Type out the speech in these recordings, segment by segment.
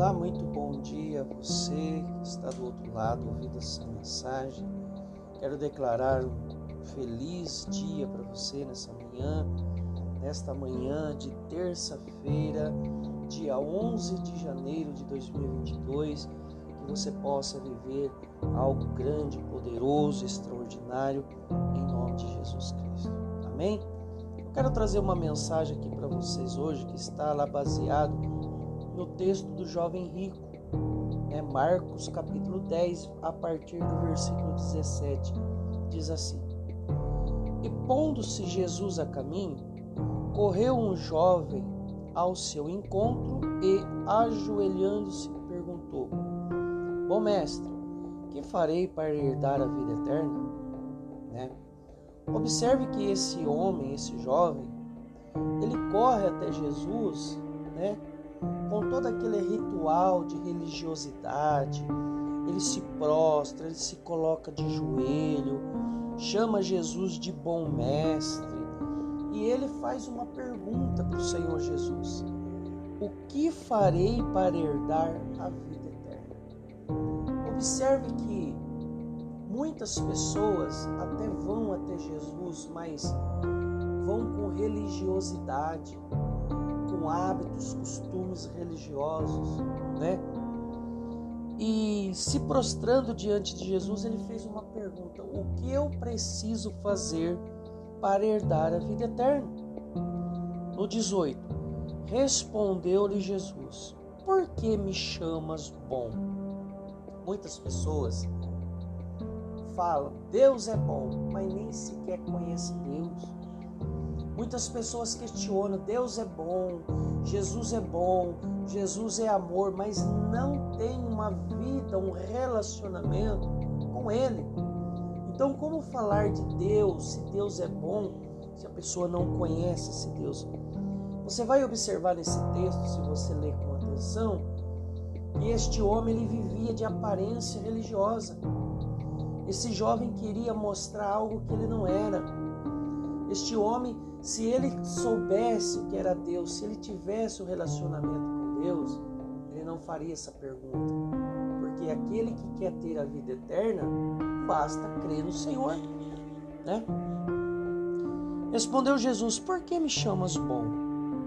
Olá, muito bom dia a você que está do outro lado ouvindo essa mensagem. Quero declarar um feliz dia para você nessa manhã, nesta manhã de terça-feira, dia 11 de janeiro de 2022, que você possa viver algo grande, poderoso, extraordinário em nome de Jesus Cristo. Amém? Eu quero trazer uma mensagem aqui para vocês hoje que está lá baseado no texto do jovem rico, né? Marcos capítulo 10, a partir do versículo 17, diz assim: E pondo-se Jesus a caminho, correu um jovem ao seu encontro e, ajoelhando-se, perguntou: Bom mestre, que farei para herdar a vida eterna? Né? Observe que esse homem, esse jovem, ele corre até Jesus, né? Com todo aquele ritual de religiosidade, ele se prostra, ele se coloca de joelho, chama Jesus de bom mestre e ele faz uma pergunta para o Senhor Jesus: O que farei para herdar a vida eterna? Observe que muitas pessoas até vão até Jesus, mas vão com religiosidade, com hábitos, costumes religiosos, né? E se prostrando diante de Jesus, ele fez uma pergunta: O que eu preciso fazer para herdar a vida eterna? No 18, respondeu-lhe Jesus: Por que me chamas bom? Muitas pessoas falam: Deus é bom, mas nem sequer conhece Deus Muitas pessoas questionam: Deus é bom, Jesus é bom, Jesus é amor, mas não tem uma vida, um relacionamento com Ele. Então, como falar de Deus, se Deus é bom, se a pessoa não conhece esse Deus? Você vai observar nesse texto, se você ler com atenção, que este homem ele vivia de aparência religiosa. Esse jovem queria mostrar algo que ele não era. Este homem se ele soubesse o que era Deus, se ele tivesse um relacionamento com Deus, ele não faria essa pergunta. Porque aquele que quer ter a vida eterna, basta crer no Senhor. Né? Respondeu Jesus: Por que me chamas bom?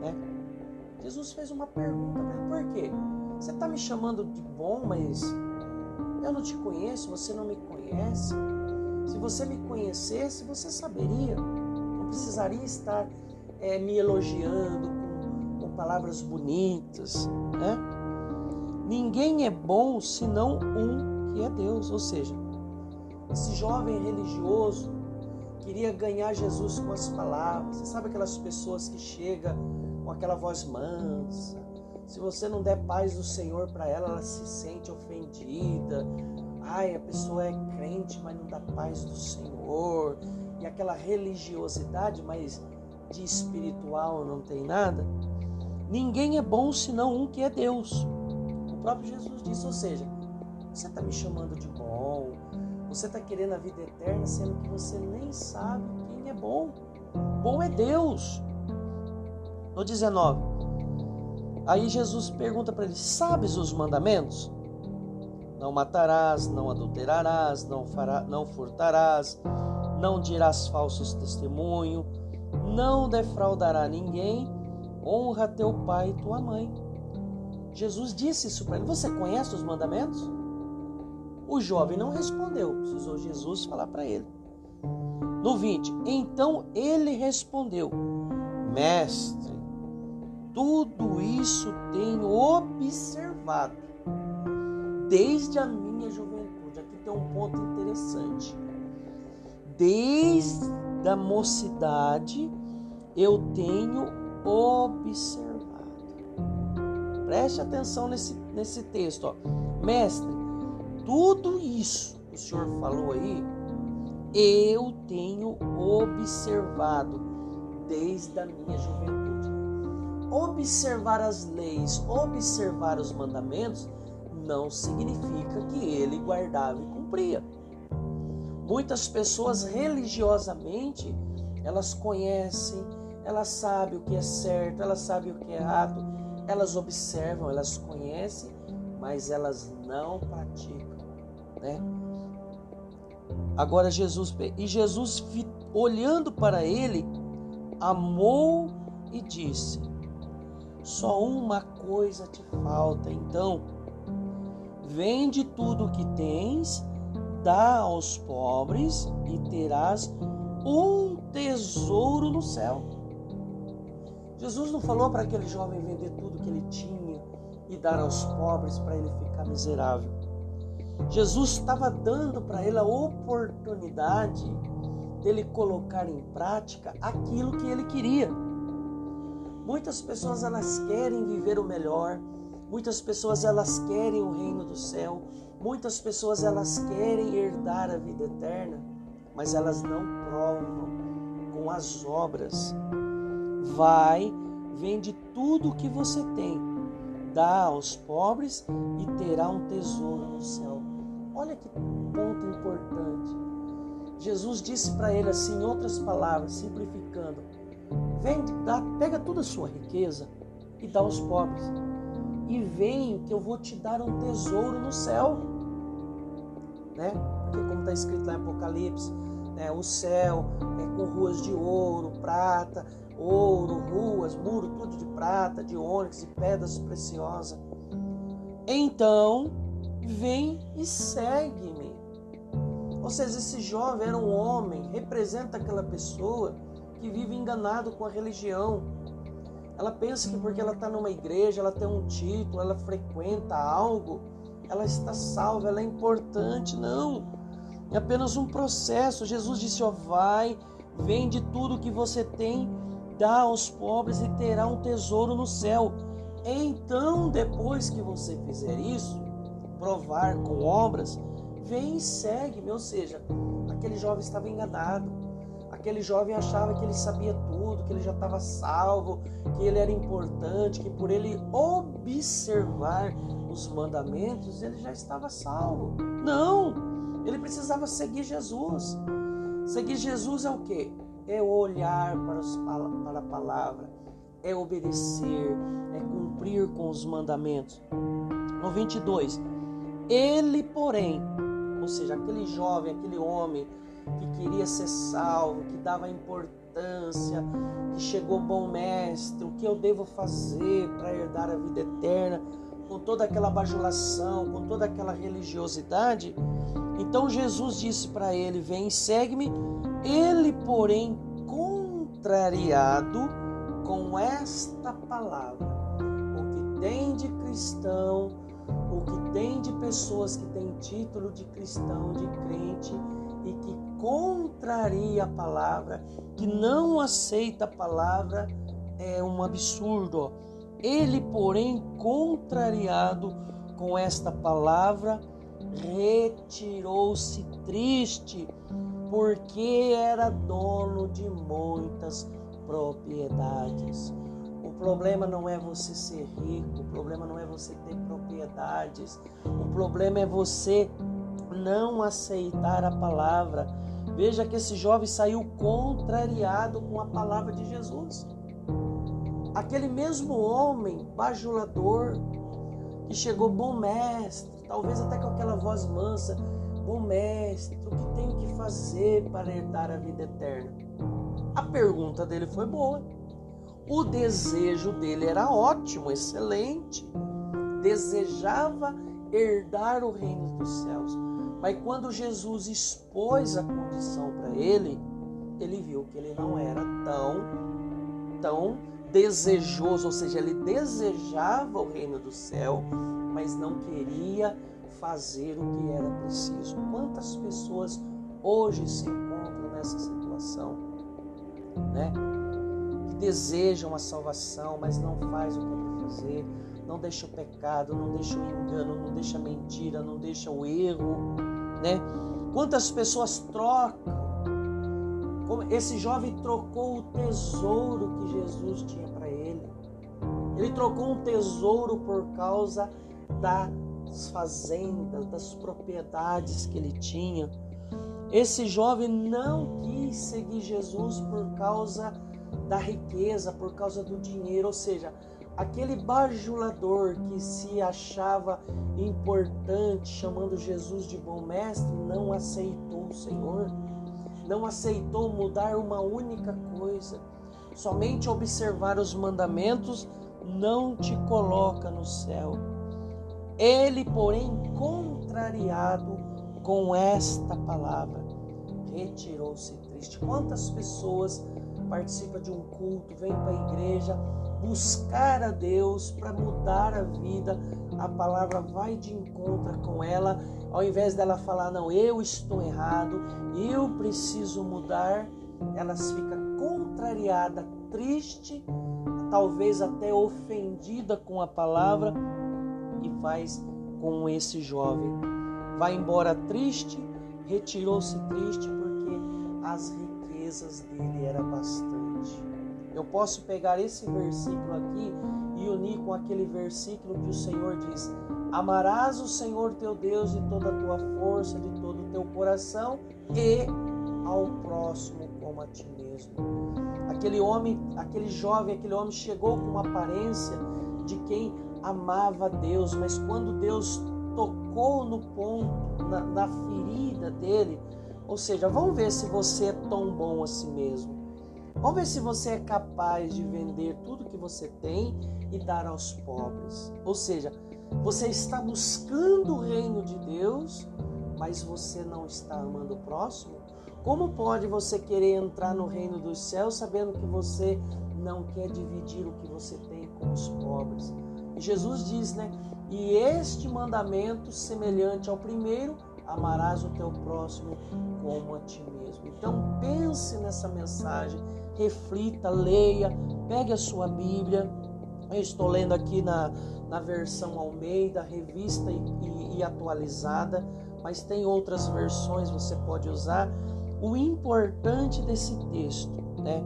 Né? Jesus fez uma pergunta ele: Por quê? Você está me chamando de bom, mas eu não te conheço, você não me conhece. Se você me conhecesse, você saberia precisaria estar é, me elogiando com, com palavras bonitas, né? Ninguém é bom senão um que é Deus, ou seja, esse jovem religioso queria ganhar Jesus com as palavras. Você sabe aquelas pessoas que chegam com aquela voz mansa? Se você não der paz do Senhor para ela, ela se sente ofendida. Ai, a pessoa é crente, mas não dá paz do Senhor e aquela religiosidade, mas de espiritual não tem nada. Ninguém é bom senão um que é Deus. O próprio Jesus disse, ou seja, você está me chamando de bom, você está querendo a vida eterna, sendo que você nem sabe quem é bom. Bom é Deus. No 19, aí Jesus pergunta para ele: Sabes os mandamentos? Não matarás, não adulterarás, não, fará, não furtarás, não dirás falsos testemunho, não defraudará ninguém, honra teu pai e tua mãe. Jesus disse isso para ele. Você conhece os mandamentos? O jovem não respondeu, precisou Jesus falar para ele. No 20, então ele respondeu: Mestre, tudo isso tenho observado desde a minha juventude. Aqui tem um ponto interessante desde a mocidade eu tenho observado. Preste atenção nesse, nesse texto. Ó. Mestre, tudo isso que o senhor falou aí, eu tenho observado desde a minha juventude. Observar as leis, observar os mandamentos, não significa que ele guardava e cumpria. Muitas pessoas religiosamente, elas conhecem, elas sabem o que é certo, elas sabem o que é errado, elas observam, elas conhecem, mas elas não praticam, né? Agora Jesus e Jesus olhando para ele, amou e disse: Só uma coisa te falta, então vende tudo o que tens, dá aos pobres e terás um tesouro no céu. Jesus não falou para aquele jovem vender tudo que ele tinha e dar aos pobres para ele ficar miserável. Jesus estava dando para ele a oportunidade dele colocar em prática aquilo que ele queria. Muitas pessoas elas querem viver o melhor, muitas pessoas elas querem o reino do céu, muitas pessoas elas querem herdar a vida eterna, mas elas não provam com as obras. Vai, vende tudo o que você tem, dá aos pobres e terá um tesouro no céu. Olha que ponto importante. Jesus disse para ele assim, em outras palavras, simplificando: Vende, dá, pega toda a sua riqueza e dá aos pobres. E vem que eu vou te dar um tesouro no céu. Né? Porque como está escrito lá em Apocalipse, né, o céu é com ruas de ouro, prata, ouro, ruas, muro, tudo de prata, de ônix e pedras preciosas. Então, vem e segue-me. Ou seja, esse jovem era um homem, representa aquela pessoa que vive enganado com a religião. Ela pensa que porque ela está numa igreja, ela tem um título, ela frequenta algo, ela está salva, ela é importante. Não. É apenas um processo. Jesus disse: ó, vai, vende tudo que você tem, dá aos pobres e terá um tesouro no céu. Então, depois que você fizer isso, provar com obras, vem e segue-me. Ou seja, aquele jovem estava enganado. Aquele jovem achava que ele sabia tudo, que ele já estava salvo, que ele era importante, que por ele observar os mandamentos ele já estava salvo. Não! Ele precisava seguir Jesus. Seguir Jesus é o que? É olhar para, para a palavra, é obedecer, é cumprir com os mandamentos. No 22, ele, porém, ou seja, aquele jovem, aquele homem que queria ser salvo, que dava importância, que chegou bom mestre, o que eu devo fazer para herdar a vida eterna, com toda aquela bajulação, com toda aquela religiosidade. Então Jesus disse para ele: Vem, segue-me. Ele, porém, contrariado com esta palavra, o que tem de cristão o que tem de pessoas que têm título de cristão, de crente e que contraria a palavra, que não aceita a palavra, é um absurdo. Ele, porém, contrariado com esta palavra, retirou-se triste, porque era dono de muitas propriedades problema não é você ser rico, o problema não é você ter propriedades, o problema é você não aceitar a palavra. Veja que esse jovem saiu contrariado com a palavra de Jesus. Aquele mesmo homem bajulador que chegou, bom mestre, talvez até com aquela voz mansa, bom mestre, o que tenho que fazer para herdar a vida eterna? A pergunta dele foi boa. O desejo dele era ótimo, excelente. Desejava herdar o reino dos céus. Mas quando Jesus expôs a condição para ele, ele viu que ele não era tão, tão desejoso, ou seja, ele desejava o reino do céu, mas não queria fazer o que era preciso. Quantas pessoas hoje se encontram nessa situação, né? desejam a salvação, mas não faz o que é para fazer, não deixa o pecado, não deixa o engano, não deixa a mentira, não deixa o erro, né? Quantas pessoas trocam? Esse jovem trocou o tesouro que Jesus tinha para ele. Ele trocou um tesouro por causa das fazendas, das propriedades que ele tinha. Esse jovem não quis seguir Jesus por causa da riqueza, por causa do dinheiro, ou seja, aquele bajulador que se achava importante, chamando Jesus de bom mestre, não aceitou o Senhor, não aceitou mudar uma única coisa. Somente observar os mandamentos não te coloca no céu. Ele, porém, contrariado com esta palavra, retirou-se triste. Quantas pessoas participam de um culto, vêm para a igreja buscar a Deus para mudar a vida, a palavra vai de encontro com ela, ao invés dela falar, não, eu estou errado, eu preciso mudar, elas ficam contrariada, triste, talvez até ofendida com a palavra e faz com esse jovem. Vai embora triste, retirou-se triste porque as riquezas dele era bastante. Eu posso pegar esse versículo aqui e unir com aquele versículo que o Senhor diz: Amarás o Senhor teu Deus de toda a tua força, de todo o teu coração e ao próximo como a ti mesmo. Aquele homem, aquele jovem, aquele homem chegou com uma aparência de quem amava Deus, mas quando Deus tocou no ponto, na, na ferida dele, ou seja, vamos ver se você é tão bom assim mesmo. Vamos ver se você é capaz de vender tudo que você tem e dar aos pobres. Ou seja, você está buscando o reino de Deus, mas você não está amando o próximo? Como pode você querer entrar no reino dos céus sabendo que você não quer dividir o que você tem com os pobres? E Jesus diz, né? E este mandamento, semelhante ao primeiro, amarás o teu próximo como a ti mesmo. Então pense nessa mensagem, reflita, leia, pegue a sua Bíblia. Eu estou lendo aqui na, na versão Almeida, revista e, e, e atualizada, mas tem outras versões, você pode usar. O importante desse texto, né?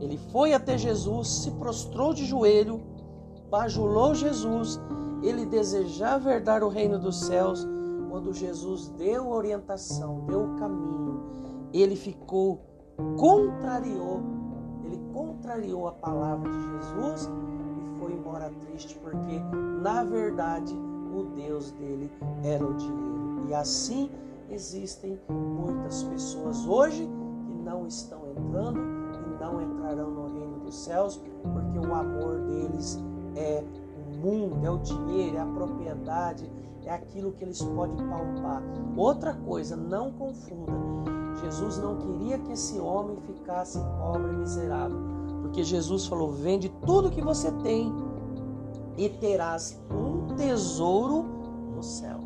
Ele foi até Jesus, se prostrou de joelho, bajulou Jesus, ele desejava herdar o reino dos céus quando Jesus deu orientação, deu o caminho, ele ficou, contrariou, ele contrariou a palavra de Jesus e foi embora triste, porque na verdade o Deus dele era o dinheiro. E assim existem muitas pessoas hoje que não estão entrando e não entrarão no reino dos céus, porque o amor deles é mundo, é o dinheiro, é a propriedade, é aquilo que eles podem palpar. Outra coisa, não confunda. Jesus não queria que esse homem ficasse pobre e miserável, porque Jesus falou: vende tudo que você tem e terás um tesouro no céu.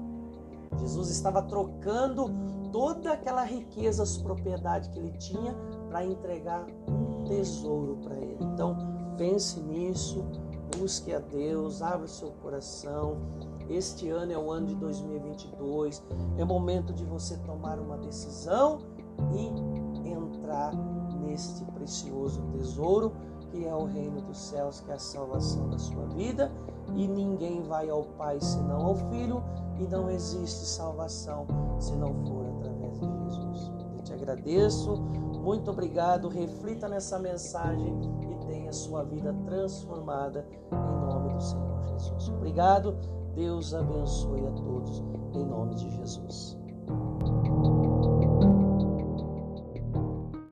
Jesus estava trocando toda aquela riqueza, as propriedades que ele tinha, para entregar um tesouro para ele. Então, pense nisso, busque a Deus, abra seu coração este ano é o ano de 2022. É momento de você tomar uma decisão e entrar neste precioso tesouro que é o reino dos céus, que é a salvação da sua vida. E ninguém vai ao Pai senão ao Filho, e não existe salvação se não for através de Jesus. Eu te agradeço, muito obrigado. Reflita nessa mensagem tenha sua vida transformada em nome do Senhor Jesus. Obrigado. Deus abençoe a todos, em nome de Jesus.